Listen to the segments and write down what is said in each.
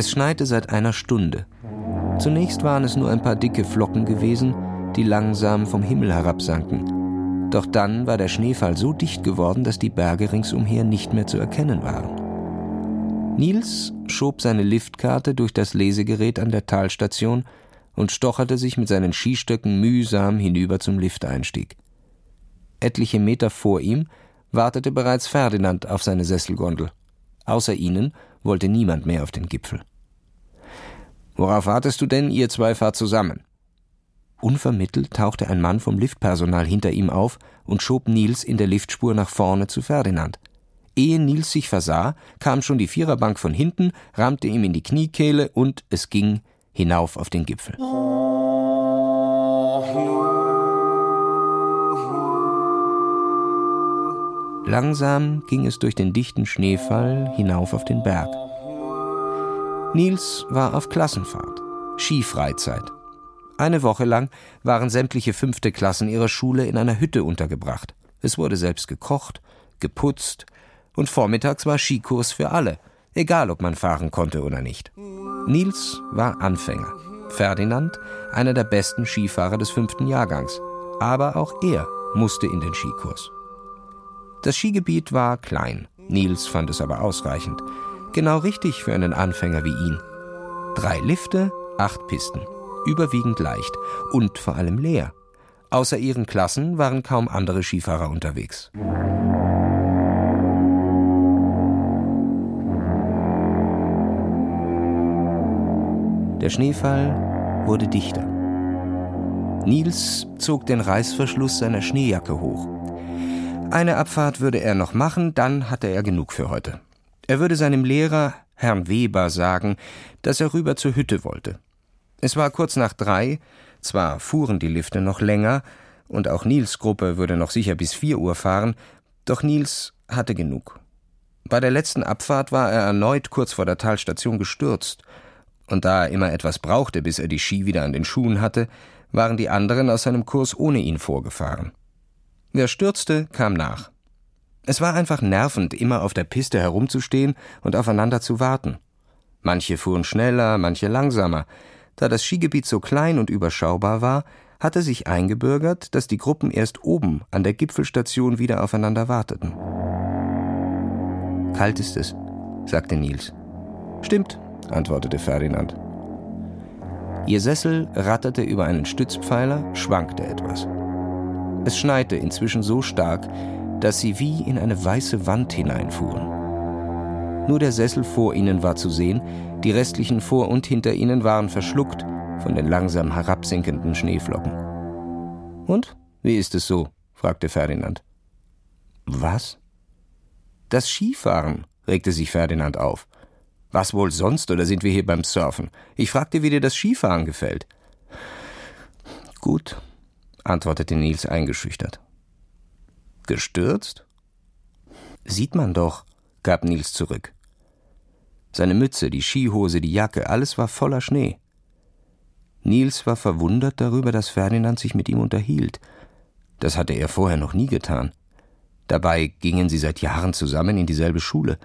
Es schneite seit einer Stunde. Zunächst waren es nur ein paar dicke Flocken gewesen, die langsam vom Himmel herabsanken. Doch dann war der Schneefall so dicht geworden, dass die Berge ringsumher nicht mehr zu erkennen waren. Nils schob seine Liftkarte durch das Lesegerät an der Talstation und stocherte sich mit seinen Skistöcken mühsam hinüber zum Lifteinstieg. Etliche Meter vor ihm wartete bereits Ferdinand auf seine Sesselgondel. Außer ihnen wollte niemand mehr auf den Gipfel. Worauf wartest du denn? Ihr zwei fahrt zusammen. Unvermittelt tauchte ein Mann vom Liftpersonal hinter ihm auf und schob Nils in der Liftspur nach vorne zu Ferdinand. Ehe Nils sich versah, kam schon die Viererbank von hinten, rammte ihm in die Kniekehle und es ging hinauf auf den Gipfel. Langsam ging es durch den dichten Schneefall hinauf auf den Berg. Nils war auf Klassenfahrt, Skifreizeit. Eine Woche lang waren sämtliche fünfte Klassen ihrer Schule in einer Hütte untergebracht. Es wurde selbst gekocht, geputzt und vormittags war Skikurs für alle, egal ob man fahren konnte oder nicht. Nils war Anfänger, Ferdinand einer der besten Skifahrer des fünften Jahrgangs, aber auch er musste in den Skikurs. Das Skigebiet war klein, Nils fand es aber ausreichend. Genau richtig für einen Anfänger wie ihn. Drei Lifte, acht Pisten, überwiegend leicht und vor allem leer. Außer ihren Klassen waren kaum andere Skifahrer unterwegs. Der Schneefall wurde dichter. Nils zog den Reißverschluss seiner Schneejacke hoch. Eine Abfahrt würde er noch machen, dann hatte er genug für heute. Er würde seinem Lehrer, Herrn Weber, sagen, dass er rüber zur Hütte wollte. Es war kurz nach drei, zwar fuhren die Lifte noch länger, und auch Nils Gruppe würde noch sicher bis vier Uhr fahren, doch Nils hatte genug. Bei der letzten Abfahrt war er erneut kurz vor der Talstation gestürzt, und da er immer etwas brauchte, bis er die Ski wieder an den Schuhen hatte, waren die anderen aus seinem Kurs ohne ihn vorgefahren. Wer stürzte, kam nach. Es war einfach nervend, immer auf der Piste herumzustehen und aufeinander zu warten. Manche fuhren schneller, manche langsamer. Da das Skigebiet so klein und überschaubar war, hatte sich eingebürgert, dass die Gruppen erst oben an der Gipfelstation wieder aufeinander warteten. Kalt ist es, sagte Nils. Stimmt, antwortete Ferdinand. Ihr Sessel ratterte über einen Stützpfeiler, schwankte etwas. Es schneite inzwischen so stark, dass sie wie in eine weiße Wand hineinfuhren. Nur der Sessel vor ihnen war zu sehen, die restlichen vor und hinter ihnen waren verschluckt von den langsam herabsinkenden Schneeflocken. Und? Wie ist es so? fragte Ferdinand. Was? Das Skifahren, regte sich Ferdinand auf. Was wohl sonst, oder sind wir hier beim Surfen? Ich fragte, wie dir das Skifahren gefällt. Gut, antwortete Nils eingeschüchtert. Gestürzt? Sieht man doch, gab Nils zurück. Seine Mütze, die Skihose, die Jacke, alles war voller Schnee. Nils war verwundert darüber, dass Ferdinand sich mit ihm unterhielt. Das hatte er vorher noch nie getan. Dabei gingen sie seit Jahren zusammen in dieselbe Schule.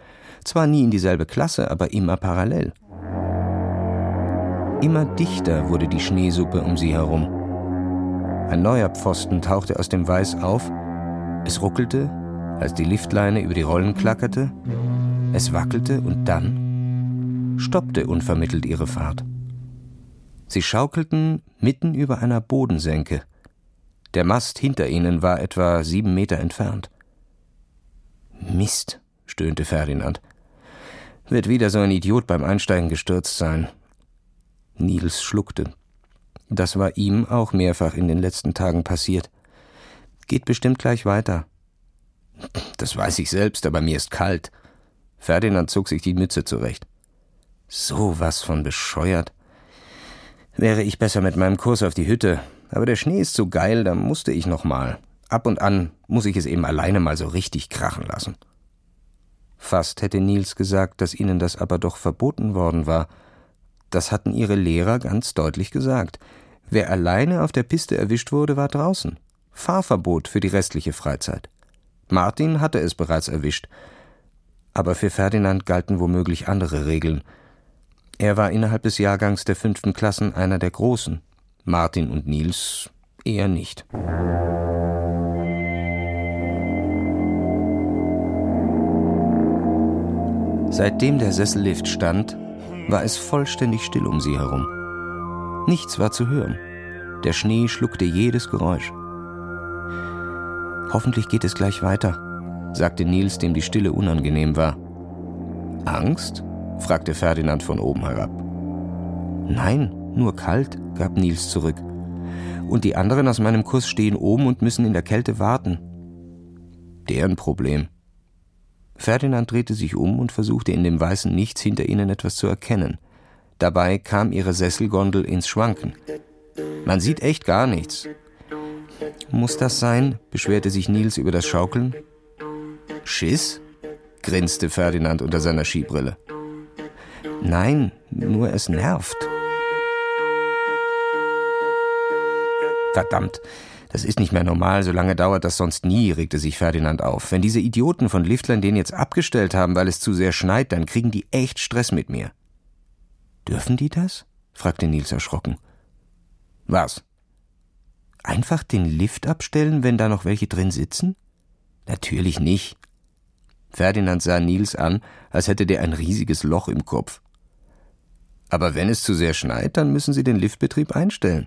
Zwar nie in dieselbe Klasse, aber immer parallel. Immer dichter wurde die Schneesuppe um sie herum. Ein neuer Pfosten tauchte aus dem Weiß auf. Es ruckelte, als die Liftleine über die Rollen klackerte. Es wackelte und dann stoppte unvermittelt ihre Fahrt. Sie schaukelten mitten über einer Bodensenke. Der Mast hinter ihnen war etwa sieben Meter entfernt. Mist, stöhnte Ferdinand. Wird wieder so ein Idiot beim Einsteigen gestürzt sein. Nils schluckte. Das war ihm auch mehrfach in den letzten Tagen passiert. Geht bestimmt gleich weiter. Das weiß ich selbst, aber mir ist kalt. Ferdinand zog sich die Mütze zurecht. So was von bescheuert. Wäre ich besser mit meinem Kurs auf die Hütte, aber der Schnee ist so geil, da musste ich noch mal. Ab und an muss ich es eben alleine mal so richtig krachen lassen. Fast hätte Nils gesagt, dass ihnen das aber doch verboten worden war. Das hatten ihre Lehrer ganz deutlich gesagt. Wer alleine auf der Piste erwischt wurde, war draußen. Fahrverbot für die restliche Freizeit. Martin hatte es bereits erwischt. Aber für Ferdinand galten womöglich andere Regeln. Er war innerhalb des Jahrgangs der fünften Klassen einer der Großen. Martin und Nils eher nicht. Seitdem der Sessellift stand, war es vollständig still um sie herum. Nichts war zu hören. Der Schnee schluckte jedes Geräusch. Hoffentlich geht es gleich weiter, sagte Nils, dem die Stille unangenehm war. Angst? fragte Ferdinand von oben herab. Nein, nur kalt, gab Nils zurück. Und die anderen aus meinem Kurs stehen oben und müssen in der Kälte warten. Deren Problem. Ferdinand drehte sich um und versuchte in dem weißen Nichts hinter ihnen etwas zu erkennen. Dabei kam ihre Sesselgondel ins Schwanken. Man sieht echt gar nichts. Muss das sein? beschwerte sich Nils über das Schaukeln. Schiss? grinste Ferdinand unter seiner Skibrille. Nein, nur es nervt. Verdammt, das ist nicht mehr normal, so lange dauert das sonst nie, regte sich Ferdinand auf. Wenn diese Idioten von Liftlern den jetzt abgestellt haben, weil es zu sehr schneit, dann kriegen die echt Stress mit mir. Dürfen die das? fragte Nils erschrocken. Was? Einfach den Lift abstellen, wenn da noch welche drin sitzen? Natürlich nicht. Ferdinand sah Nils an, als hätte der ein riesiges Loch im Kopf. Aber wenn es zu sehr schneit, dann müssen Sie den Liftbetrieb einstellen.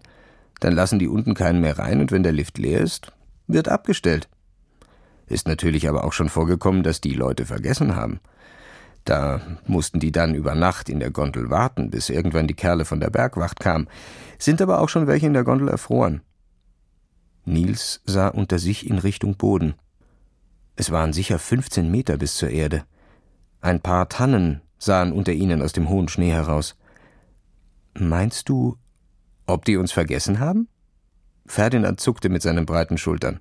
Dann lassen die unten keinen mehr rein und wenn der Lift leer ist, wird abgestellt. Ist natürlich aber auch schon vorgekommen, dass die Leute vergessen haben. Da mussten die dann über Nacht in der Gondel warten, bis irgendwann die Kerle von der Bergwacht kamen. Sind aber auch schon welche in der Gondel erfroren. Nils sah unter sich in Richtung Boden. Es waren sicher 15 Meter bis zur Erde. Ein paar Tannen sahen unter ihnen aus dem hohen Schnee heraus. Meinst du, ob die uns vergessen haben? Ferdinand zuckte mit seinen breiten Schultern.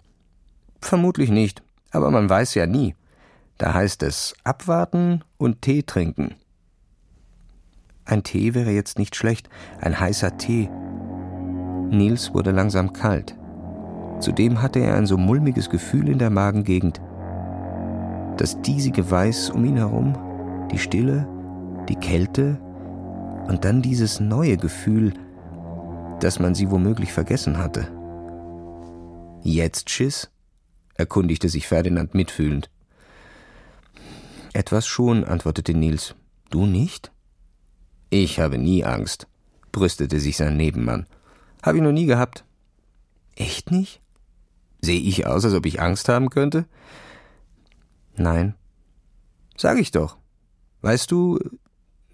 Vermutlich nicht, aber man weiß ja nie. Da heißt es abwarten und Tee trinken. Ein Tee wäre jetzt nicht schlecht, ein heißer Tee. Nils wurde langsam kalt. Zudem hatte er ein so mulmiges Gefühl in der Magengegend. Das diesige Weiß um ihn herum, die Stille, die Kälte und dann dieses neue Gefühl, dass man sie womöglich vergessen hatte. Jetzt Schiss? erkundigte sich Ferdinand mitfühlend. Etwas schon, antwortete Nils. Du nicht? Ich habe nie Angst, brüstete sich sein Nebenmann. Hab ich noch nie gehabt. Echt nicht? Sehe ich aus, als ob ich Angst haben könnte? Nein. Sag ich doch. Weißt du,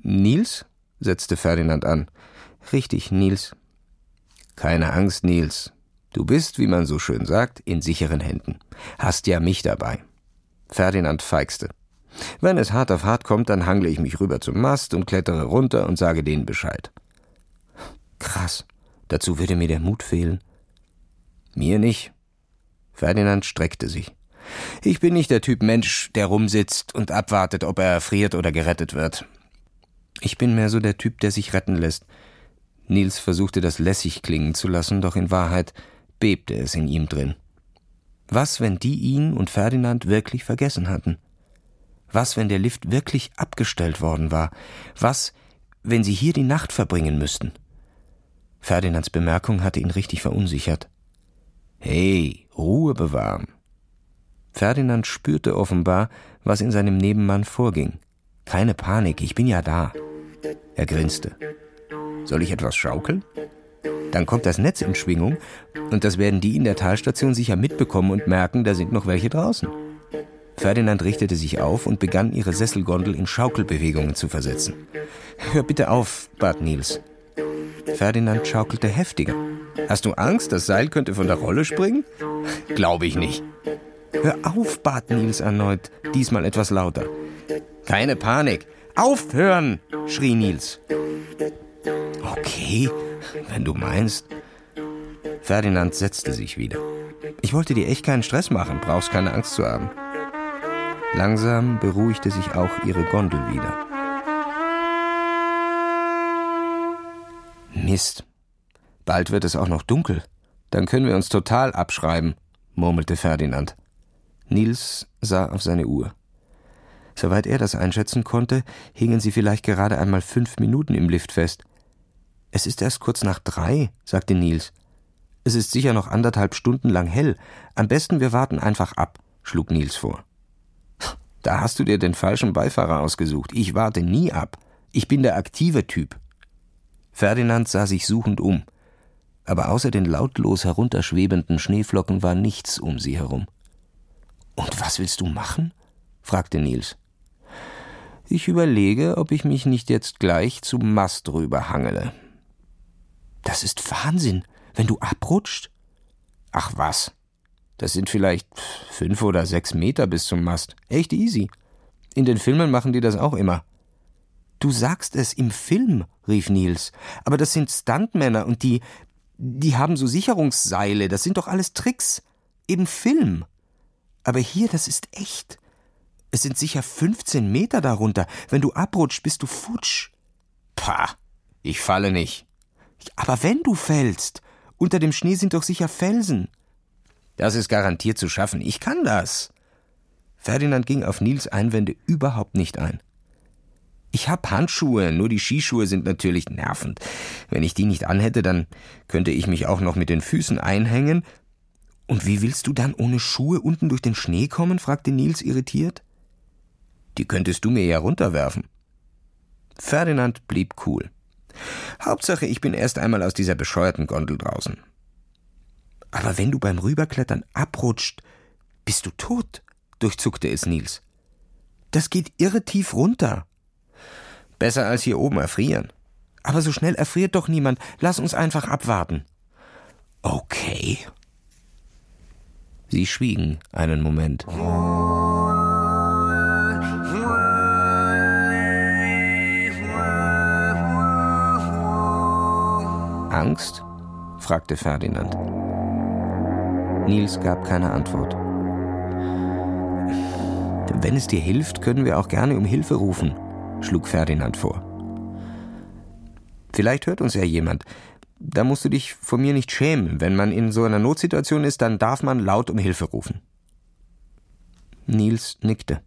Nils? setzte Ferdinand an. Richtig, Nils. Keine Angst, Nils. Du bist, wie man so schön sagt, in sicheren Händen. Hast ja mich dabei. Ferdinand feixte. Wenn es hart auf hart kommt, dann hangle ich mich rüber zum Mast und klettere runter und sage denen Bescheid. Krass. Dazu würde mir der Mut fehlen. Mir nicht. Ferdinand streckte sich. Ich bin nicht der Typ Mensch, der rumsitzt und abwartet, ob er erfriert oder gerettet wird. Ich bin mehr so der Typ, der sich retten lässt, Nils versuchte das lässig klingen zu lassen, doch in Wahrheit bebte es in ihm drin. Was, wenn die ihn und Ferdinand wirklich vergessen hatten? Was, wenn der Lift wirklich abgestellt worden war? Was, wenn sie hier die Nacht verbringen müssten? Ferdinands Bemerkung hatte ihn richtig verunsichert. Hey, Ruhe bewahren. Ferdinand spürte offenbar, was in seinem Nebenmann vorging. Keine Panik, ich bin ja da. Er grinste. Soll ich etwas schaukeln? Dann kommt das Netz in Schwingung und das werden die in der Talstation sicher mitbekommen und merken, da sind noch welche draußen. Ferdinand richtete sich auf und begann, ihre Sesselgondel in Schaukelbewegungen zu versetzen. Hör bitte auf, bat Nils. Ferdinand schaukelte heftiger. Hast du Angst, das Seil könnte von der Rolle springen? Glaube ich nicht. Hör auf, bat Nils erneut, diesmal etwas lauter. Keine Panik. Aufhören! schrie Nils. Okay, wenn du meinst. Ferdinand setzte sich wieder. Ich wollte dir echt keinen Stress machen, brauchst keine Angst zu haben. Langsam beruhigte sich auch ihre Gondel wieder. Mist. Bald wird es auch noch dunkel. Dann können wir uns total abschreiben, murmelte Ferdinand. Nils sah auf seine Uhr. Soweit er das einschätzen konnte, hingen sie vielleicht gerade einmal fünf Minuten im Lift fest. Es ist erst kurz nach drei, sagte Nils. Es ist sicher noch anderthalb Stunden lang hell. Am besten wir warten einfach ab, schlug Nils vor. Da hast du dir den falschen Beifahrer ausgesucht. Ich warte nie ab. Ich bin der aktive Typ. Ferdinand sah sich suchend um. Aber außer den lautlos herunterschwebenden Schneeflocken war nichts um sie herum. Und was willst du machen? fragte Nils. Ich überlege, ob ich mich nicht jetzt gleich zum Mast rüberhangele. Das ist Wahnsinn, wenn du abrutscht. Ach was. Das sind vielleicht fünf oder sechs Meter bis zum Mast. Echt easy. In den Filmen machen die das auch immer. Du sagst es im Film, rief Nils. Aber das sind Stuntmänner und die, die haben so Sicherungsseile. Das sind doch alles Tricks. Im Film. Aber hier, das ist echt. Es sind sicher 15 Meter darunter. Wenn du abrutscht, bist du futsch. Pah, ich falle nicht. Aber wenn du fällst, unter dem Schnee sind doch sicher Felsen. Das ist garantiert zu schaffen. Ich kann das. Ferdinand ging auf Nils Einwände überhaupt nicht ein. Ich hab Handschuhe, nur die Skischuhe sind natürlich nervend. Wenn ich die nicht anhätte, dann könnte ich mich auch noch mit den Füßen einhängen. Und wie willst du dann ohne Schuhe unten durch den Schnee kommen? fragte Nils irritiert. Die könntest du mir ja runterwerfen. Ferdinand blieb cool. Hauptsache, ich bin erst einmal aus dieser bescheuerten Gondel draußen. Aber wenn du beim Rüberklettern abrutscht, bist du tot, durchzuckte es Nils. Das geht irre tief runter. Besser als hier oben erfrieren. Aber so schnell erfriert doch niemand. Lass uns einfach abwarten. Okay. Sie schwiegen einen Moment. Angst? fragte Ferdinand. Nils gab keine Antwort. Wenn es dir hilft, können wir auch gerne um Hilfe rufen, schlug Ferdinand vor. Vielleicht hört uns ja jemand. Da musst du dich vor mir nicht schämen. Wenn man in so einer Notsituation ist, dann darf man laut um Hilfe rufen. Nils nickte.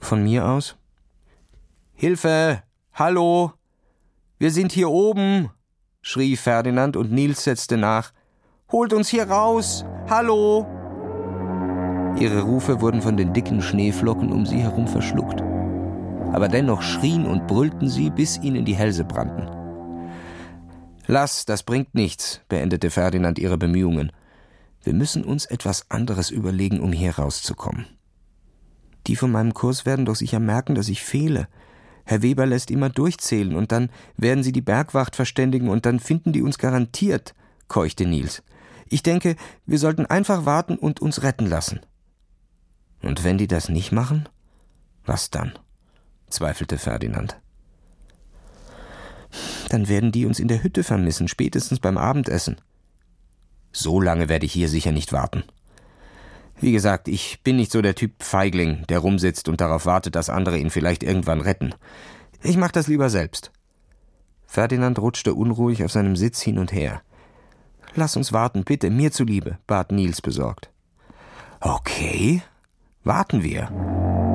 Von mir aus? Hilfe! Hallo! Wir sind hier oben! schrie Ferdinand und Nils setzte nach. Holt uns hier raus! Hallo! Ihre Rufe wurden von den dicken Schneeflocken um sie herum verschluckt. Aber dennoch schrien und brüllten sie, bis ihnen die Hälse brannten. Lass, das bringt nichts, beendete Ferdinand ihre Bemühungen. Wir müssen uns etwas anderes überlegen, um hier rauszukommen. Die von meinem Kurs werden doch sicher merken, dass ich fehle. Herr Weber lässt immer durchzählen und dann werden sie die Bergwacht verständigen und dann finden die uns garantiert, keuchte Nils. Ich denke, wir sollten einfach warten und uns retten lassen. Und wenn die das nicht machen? Was dann? Zweifelte Ferdinand. Dann werden die uns in der Hütte vermissen, spätestens beim Abendessen. So lange werde ich hier sicher nicht warten. Wie gesagt, ich bin nicht so der Typ Feigling, der rumsitzt und darauf wartet, dass andere ihn vielleicht irgendwann retten. Ich mach das lieber selbst. Ferdinand rutschte unruhig auf seinem Sitz hin und her. Lass uns warten, bitte, mir zuliebe, bat Nils besorgt. Okay, warten wir.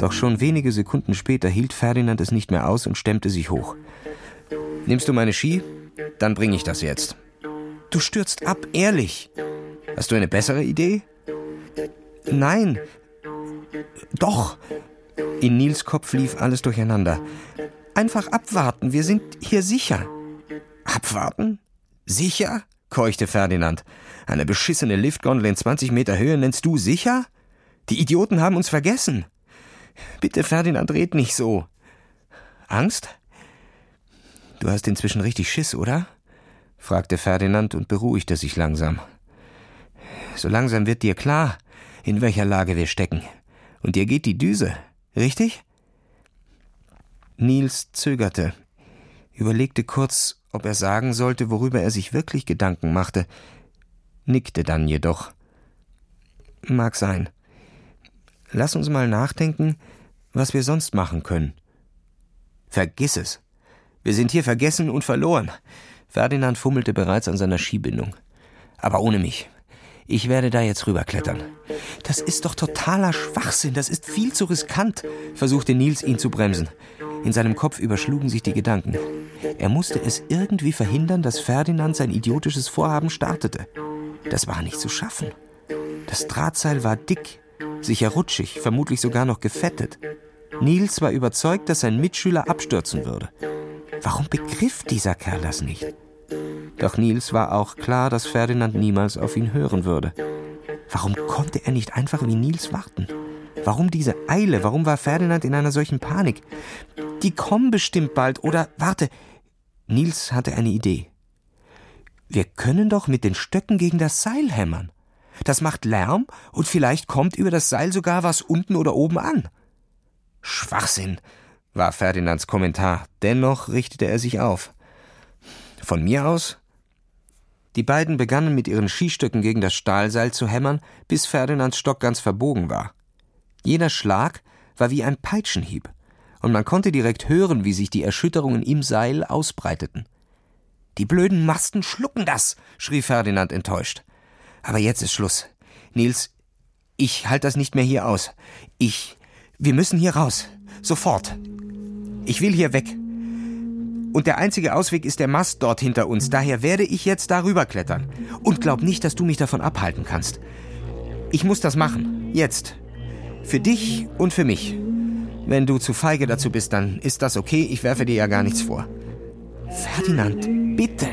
Doch schon wenige Sekunden später hielt Ferdinand es nicht mehr aus und stemmte sich hoch. Nimmst du meine Ski? Dann bring ich das jetzt. Du stürzt ab, ehrlich. Hast du eine bessere Idee? Nein. Doch. In Nils Kopf lief alles durcheinander. Einfach abwarten, wir sind hier sicher. Abwarten? Sicher? keuchte Ferdinand. Eine beschissene Liftgondel in 20 Meter Höhe nennst du sicher? Die Idioten haben uns vergessen. Bitte, Ferdinand, red nicht so. Angst? Du hast inzwischen richtig Schiss, oder? fragte Ferdinand und beruhigte sich langsam. So langsam wird dir klar, in welcher Lage wir stecken. Und dir geht die Düse, richtig? Nils zögerte, überlegte kurz, ob er sagen sollte, worüber er sich wirklich Gedanken machte, nickte dann jedoch. Mag sein. Lass uns mal nachdenken, was wir sonst machen können. Vergiss es. Wir sind hier vergessen und verloren. Ferdinand fummelte bereits an seiner Skibindung. Aber ohne mich. Ich werde da jetzt rüberklettern. Das ist doch totaler Schwachsinn, das ist viel zu riskant, versuchte Nils ihn zu bremsen. In seinem Kopf überschlugen sich die Gedanken. Er musste es irgendwie verhindern, dass Ferdinand sein idiotisches Vorhaben startete. Das war nicht zu schaffen. Das Drahtseil war dick, sicher rutschig, vermutlich sogar noch gefettet. Nils war überzeugt, dass sein Mitschüler abstürzen würde. Warum begriff dieser Kerl das nicht? Doch Nils war auch klar, dass Ferdinand niemals auf ihn hören würde. Warum konnte er nicht einfach wie Nils warten? Warum diese Eile? Warum war Ferdinand in einer solchen Panik? Die kommen bestimmt bald, oder warte. Nils hatte eine Idee. Wir können doch mit den Stöcken gegen das Seil hämmern. Das macht Lärm und vielleicht kommt über das Seil sogar was unten oder oben an. Schwachsinn, war Ferdinands Kommentar. Dennoch richtete er sich auf. Von mir aus? Die beiden begannen mit ihren Skistöcken gegen das Stahlseil zu hämmern, bis Ferdinands Stock ganz verbogen war. Jeder Schlag war wie ein Peitschenhieb, und man konnte direkt hören, wie sich die Erschütterungen im Seil ausbreiteten. Die blöden Masten schlucken das, schrie Ferdinand enttäuscht. Aber jetzt ist Schluss. Nils, ich halte das nicht mehr hier aus. Ich. Wir müssen hier raus. Sofort. Ich will hier weg. Und der einzige Ausweg ist der Mast dort hinter uns. Daher werde ich jetzt darüber klettern. Und glaub nicht, dass du mich davon abhalten kannst. Ich muss das machen. Jetzt. Für dich und für mich. Wenn du zu feige dazu bist, dann ist das okay. Ich werfe dir ja gar nichts vor. Ferdinand, bitte.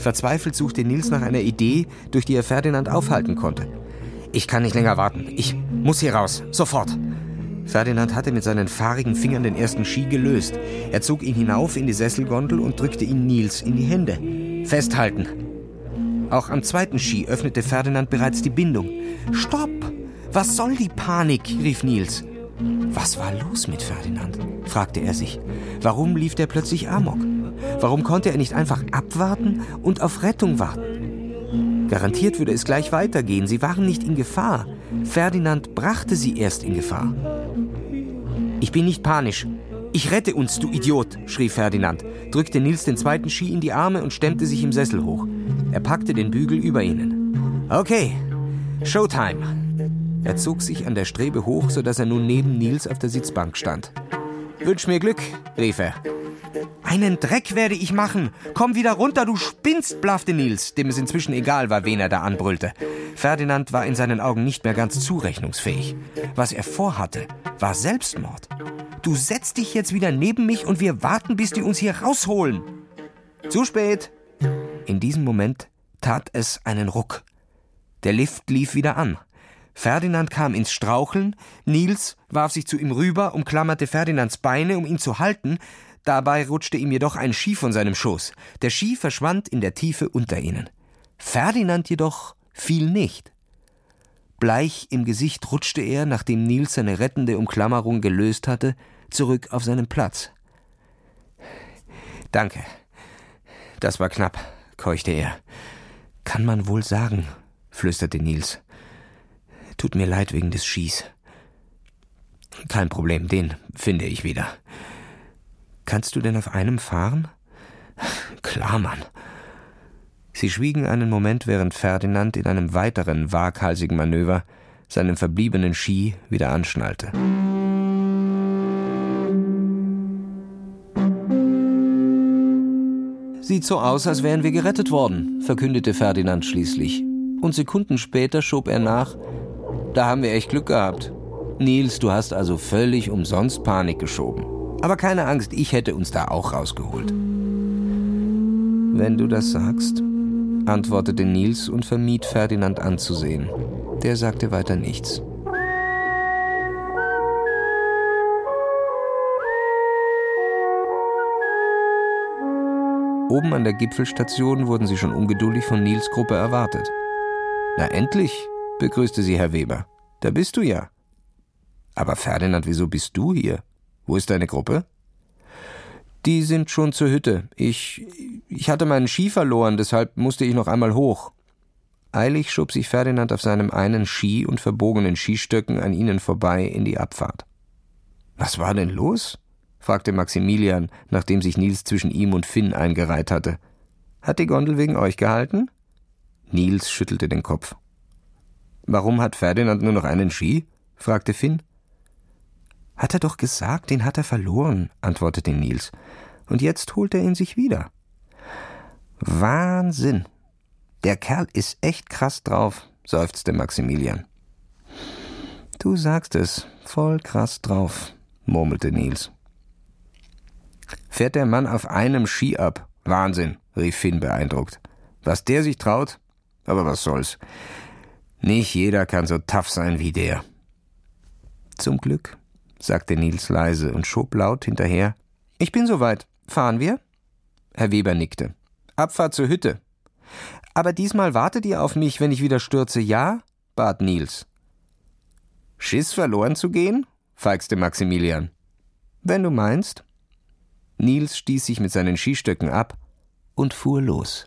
Verzweifelt suchte Nils nach einer Idee, durch die er Ferdinand aufhalten konnte. Ich kann nicht länger warten. Ich muss hier raus. Sofort. Ferdinand hatte mit seinen fahrigen Fingern den ersten Ski gelöst. Er zog ihn hinauf in die Sesselgondel und drückte ihn Nils in die Hände. Festhalten! Auch am zweiten Ski öffnete Ferdinand bereits die Bindung. Stopp! Was soll die Panik? rief Nils. Was war los mit Ferdinand? fragte er sich. Warum lief er plötzlich amok? Warum konnte er nicht einfach abwarten und auf Rettung warten? Garantiert würde es gleich weitergehen. Sie waren nicht in Gefahr. Ferdinand brachte sie erst in Gefahr. Ich bin nicht panisch. Ich rette uns, du Idiot, schrie Ferdinand, drückte Nils den zweiten Ski in die Arme und stemmte sich im Sessel hoch. Er packte den Bügel über ihnen. Okay, Showtime. Er zog sich an der Strebe hoch, sodass er nun neben Nils auf der Sitzbank stand. Wünsch mir Glück, rief er. Einen Dreck werde ich machen. Komm wieder runter, du spinnst, blaffte Nils, dem es inzwischen egal war, wen er da anbrüllte. Ferdinand war in seinen Augen nicht mehr ganz zurechnungsfähig. Was er vorhatte, war Selbstmord. Du setzt dich jetzt wieder neben mich und wir warten, bis die uns hier rausholen. Zu spät. In diesem Moment tat es einen Ruck. Der Lift lief wieder an. Ferdinand kam ins Straucheln, Nils warf sich zu ihm rüber, umklammerte Ferdinands Beine, um ihn zu halten, dabei rutschte ihm jedoch ein Ski von seinem Schoß. Der Ski verschwand in der Tiefe unter ihnen. Ferdinand jedoch fiel nicht. Bleich im Gesicht rutschte er, nachdem Nils seine rettende Umklammerung gelöst hatte, zurück auf seinen Platz. Danke. Das war knapp, keuchte er. Kann man wohl sagen, flüsterte Nils. Tut mir leid wegen des Skis. Kein Problem, den finde ich wieder. Kannst du denn auf einem fahren? Klar, Mann. Sie schwiegen einen Moment, während Ferdinand in einem weiteren waghalsigen Manöver seinen verbliebenen Ski wieder anschnallte. Sieht so aus, als wären wir gerettet worden, verkündete Ferdinand schließlich. Und Sekunden später schob er nach, da haben wir echt Glück gehabt. Nils, du hast also völlig umsonst Panik geschoben. Aber keine Angst, ich hätte uns da auch rausgeholt. Wenn du das sagst, antwortete Nils und vermied Ferdinand anzusehen. Der sagte weiter nichts. Oben an der Gipfelstation wurden sie schon ungeduldig von Nils Gruppe erwartet. Na endlich, begrüßte sie Herr Weber. Da bist du ja. Aber Ferdinand, wieso bist du hier? Wo ist deine Gruppe? Die sind schon zur Hütte. Ich, ich hatte meinen Ski verloren, deshalb musste ich noch einmal hoch. Eilig schob sich Ferdinand auf seinem einen Ski und verbogenen Skistöcken an ihnen vorbei in die Abfahrt. Was war denn los? fragte Maximilian, nachdem sich Nils zwischen ihm und Finn eingereiht hatte. Hat die Gondel wegen euch gehalten? Nils schüttelte den Kopf. Warum hat Ferdinand nur noch einen Ski? fragte Finn. Hat er doch gesagt, den hat er verloren, antwortete Nils. Und jetzt holt er ihn sich wieder. Wahnsinn. Der Kerl ist echt krass drauf, seufzte Maximilian. Du sagst es, voll krass drauf, murmelte Nils. Fährt der Mann auf einem Ski ab. Wahnsinn, rief Finn beeindruckt. Was der sich traut? Aber was soll's. Nicht jeder kann so tough sein wie der. Zum Glück, sagte Nils leise und schob laut hinterher. Ich bin soweit. Fahren wir? Herr Weber nickte. Abfahrt zur Hütte. Aber diesmal wartet ihr auf mich, wenn ich wieder stürze, ja? bat Nils. Schiss verloren zu gehen? feixte Maximilian. Wenn du meinst. Nils stieß sich mit seinen Skistöcken ab und fuhr los.